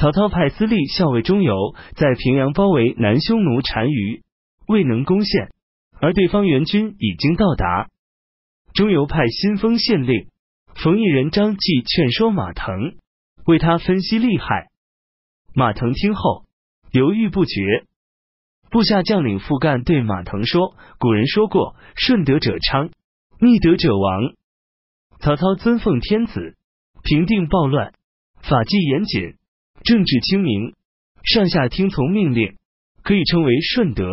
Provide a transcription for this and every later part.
曹操派司隶校尉钟繇在平阳包围南匈奴单于，未能攻陷，而对方援军已经到达。钟繇派新丰县令冯异人张继劝说马腾，为他分析利害。马腾听后犹豫不决。部下将领傅干对马腾说：“古人说过，顺德者昌，逆德者亡。曹操尊奉天子，平定暴乱，法纪严谨。”政治清明，上下听从命令，可以称为顺德。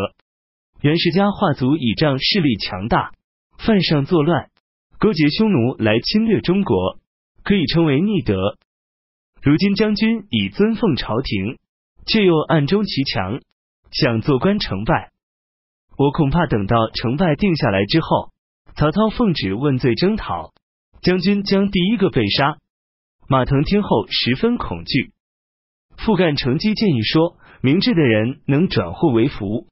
袁世家化族倚仗势力强大，犯上作乱，勾结匈奴来侵略中国，可以称为逆德。如今将军已尊奉朝廷，却又暗中骑强，想做官成败。我恐怕等到成败定下来之后，曹操奉旨问罪征讨，将军将第一个被杀。马腾听后十分恐惧。傅干乘机建议说：“明智的人能转祸为福。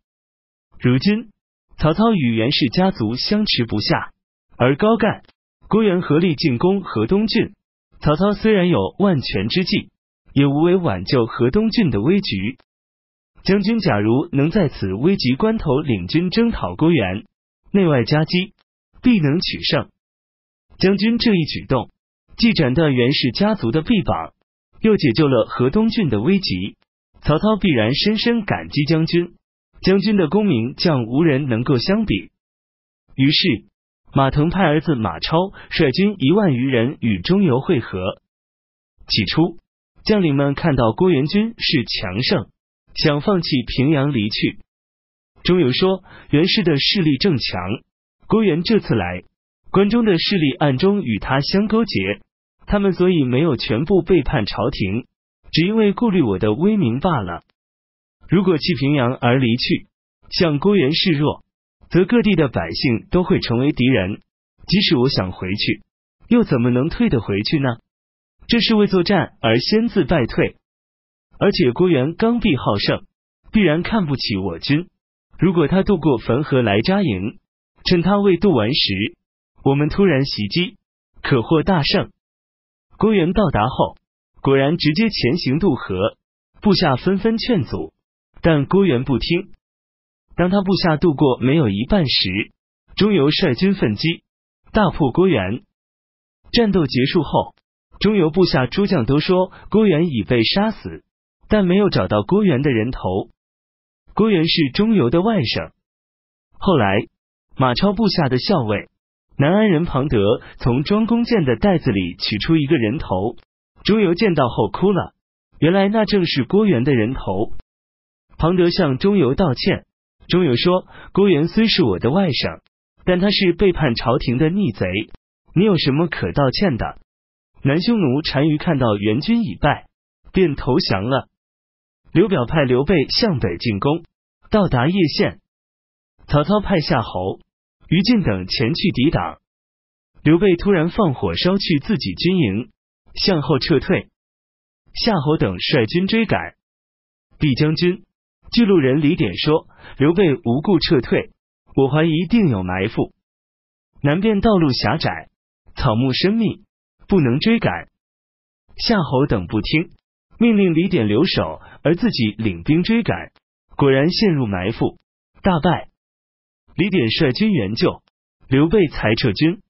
如今曹操与袁氏家族相持不下，而高干、郭元合力进攻河东郡。曹操虽然有万全之计，也无为挽救河东郡的危局。将军假如能在此危急关头领军征讨郭元，内外夹击，必能取胜。将军这一举动，既斩断袁氏家族的臂膀。”又解救了河东郡的危急，曹操必然深深感激将军。将军的功名将无人能够相比。于是，马腾派儿子马超率军一万余人与钟繇会合。起初，将领们看到郭元军是强盛，想放弃平阳离去。钟繇说：“袁氏的势力正强，郭元这次来，关中的势力暗中与他相勾结。”他们所以没有全部背叛朝廷，只因为顾虑我的威名罢了。如果弃平阳而离去，向郭元示弱，则各地的百姓都会成为敌人。即使我想回去，又怎么能退得回去呢？这是为作战而先自败退。而且郭元刚愎好胜，必然看不起我军。如果他渡过汾河来扎营，趁他未渡完时，我们突然袭击，可获大胜。郭元到达后，果然直接前行渡河，部下纷纷劝阻，但郭元不听。当他部下渡过没有一半时，钟繇率军奋击，大破郭元。战斗结束后，钟繇部下诸将都说郭元已被杀死，但没有找到郭元的人头。郭元是钟繇的外甥。后来，马超部下的校尉。南安人庞德从庄公建的袋子里取出一个人头，钟繇见到后哭了。原来那正是郭元的人头。庞德向钟繇道歉，钟繇说：“郭元虽是我的外甥，但他是背叛朝廷的逆贼，你有什么可道歉的？”南匈奴单于看到援军已败，便投降了。刘表派刘备向北进攻，到达叶县，曹操派夏侯。于禁等前去抵挡，刘备突然放火烧去自己军营，向后撤退。夏侯等率军追赶。毕将军、巨鹿人李典说：“刘备无故撤退，我怀疑定有埋伏。南边道路狭窄，草木深密，不能追赶。”夏侯等不听，命令李典留守，而自己领兵追赶，果然陷入埋伏，大败。李典率军援救，刘备才撤军。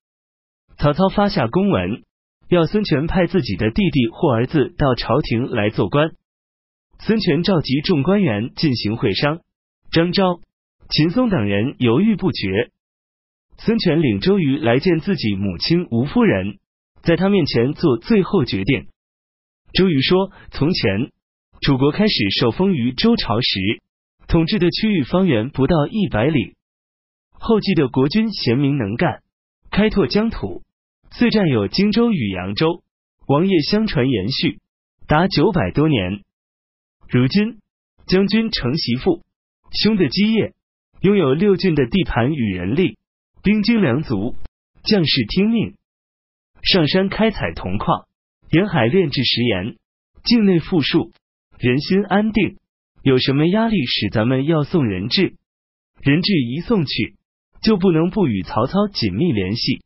曹操发下公文，要孙权派自己的弟弟或儿子到朝廷来做官。孙权召集众官员进行会商，张昭、秦松等人犹豫不决。孙权领周瑜来见自己母亲吴夫人，在他面前做最后决定。周瑜说：“从前楚国开始受封于周朝时，统治的区域方圆不到一百里。”后继的国君贤明能干，开拓疆土，遂占有荆州与扬州，王业相传延续，达九百多年。如今将军承袭父兄的基业，拥有六郡的地盘与人力，兵精粮足，将士听命。上山开采铜矿，沿海炼制食盐，境内富庶，人心安定。有什么压力使咱们要送人质？人质一送去。就不能不与曹操紧密联系。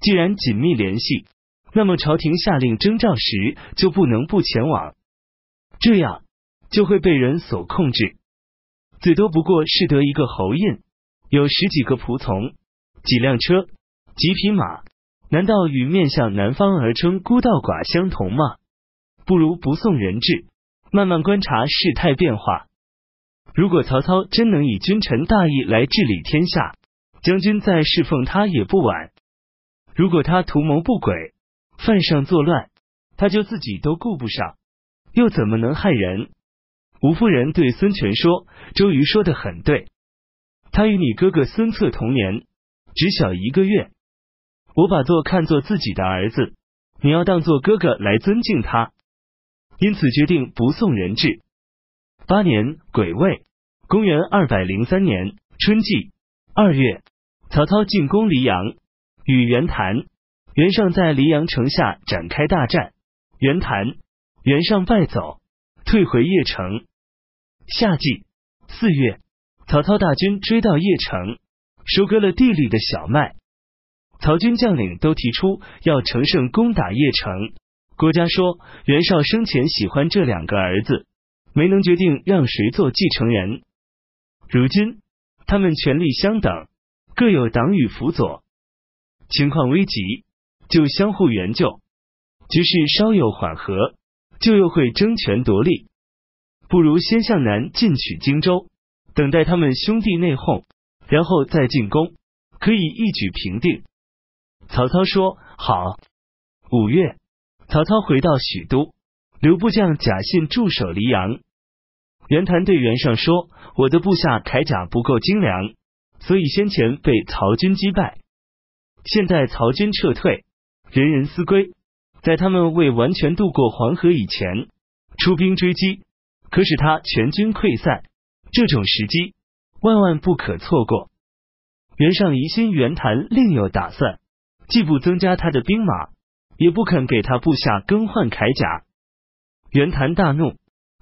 既然紧密联系，那么朝廷下令征召时就不能不前往。这样就会被人所控制。最多不过是得一个侯印，有十几个仆从，几辆车，几匹马，难道与面向南方而称孤道寡相同吗？不如不送人质，慢慢观察事态变化。如果曹操真能以君臣大义来治理天下，将军再侍奉他也不晚。如果他图谋不轨，犯上作乱，他就自己都顾不上，又怎么能害人？吴夫人对孙权说：“周瑜说的很对，他与你哥哥孙策同年，只小一个月。我把做看作自己的儿子，你要当做哥哥来尊敬他。因此决定不送人质。”八年癸未，公元二百零三年春季二月，曹操进攻黎阳，与袁谭、袁尚在黎阳城下展开大战，袁谭、袁尚败走，退回邺城。夏季四月，曹操大军追到邺城，收割了地里的小麦。曹军将领都提出要乘胜攻打邺城。郭嘉说，袁绍生前喜欢这两个儿子，没能决定让谁做继承人。如今他们权力相等，各有党羽辅佐，情况危急，就相互援救。局势稍有缓和，就又会争权夺利。不如先向南进取荆州，等待他们兄弟内讧，然后再进攻，可以一举平定。曹操说：“好。”五月，曹操回到许都，留部将贾信驻守黎阳。袁谭对袁尚说：“我的部下铠甲不够精良，所以先前被曹军击败。现在曹军撤退，人人思归，在他们未完全渡过黄河以前，出兵追击。”可使他全军溃散，这种时机万万不可错过。袁尚疑心袁谭另有打算，既不增加他的兵马，也不肯给他部下更换铠甲。袁谭大怒，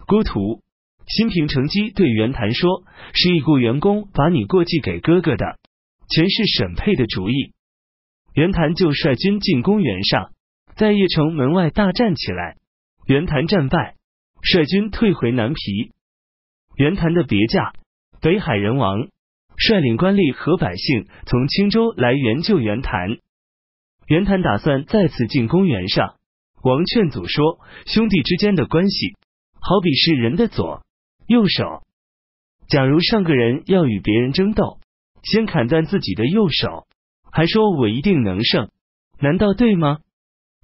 郭图、新平乘机对袁谭说：“是已故员工把你过继给哥哥的，全是沈佩的主意。”袁谭就率军进攻袁尚，在邺城门外大战起来，袁谭战败。率军退回南皮，袁谭的别驾北海人王率领官吏和百姓从青州来援救袁谭。袁谭打算再次进攻袁尚。王劝阻说：“兄弟之间的关系，好比是人的左右手。假如上个人要与别人争斗，先砍断自己的右手，还说我一定能胜，难道对吗？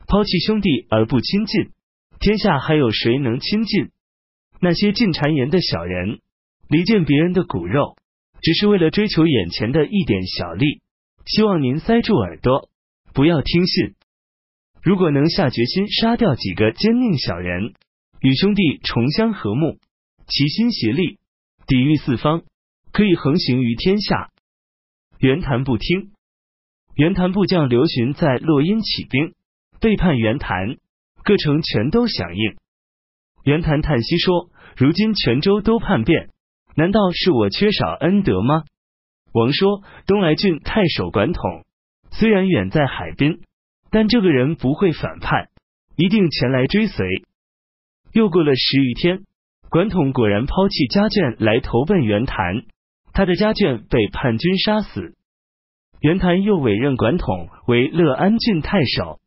抛弃兄弟而不亲近。”天下还有谁能亲近那些进谗言的小人？离间别人的骨肉，只是为了追求眼前的一点小利。希望您塞住耳朵，不要听信。如果能下决心杀掉几个奸佞小人，与兄弟重相和睦，齐心协力，抵御四方，可以横行于天下。袁谭不听，袁谭部将刘询在洛阴起兵，背叛袁谭。各城全都响应。袁谭叹息说：“如今泉州都叛变，难道是我缺少恩德吗？”王说：“东莱郡太守管统虽然远在海滨，但这个人不会反叛，一定前来追随。”又过了十余天，管统果然抛弃家眷来投奔袁谭，他的家眷被叛军杀死。袁谭又委任管统为乐安郡太守。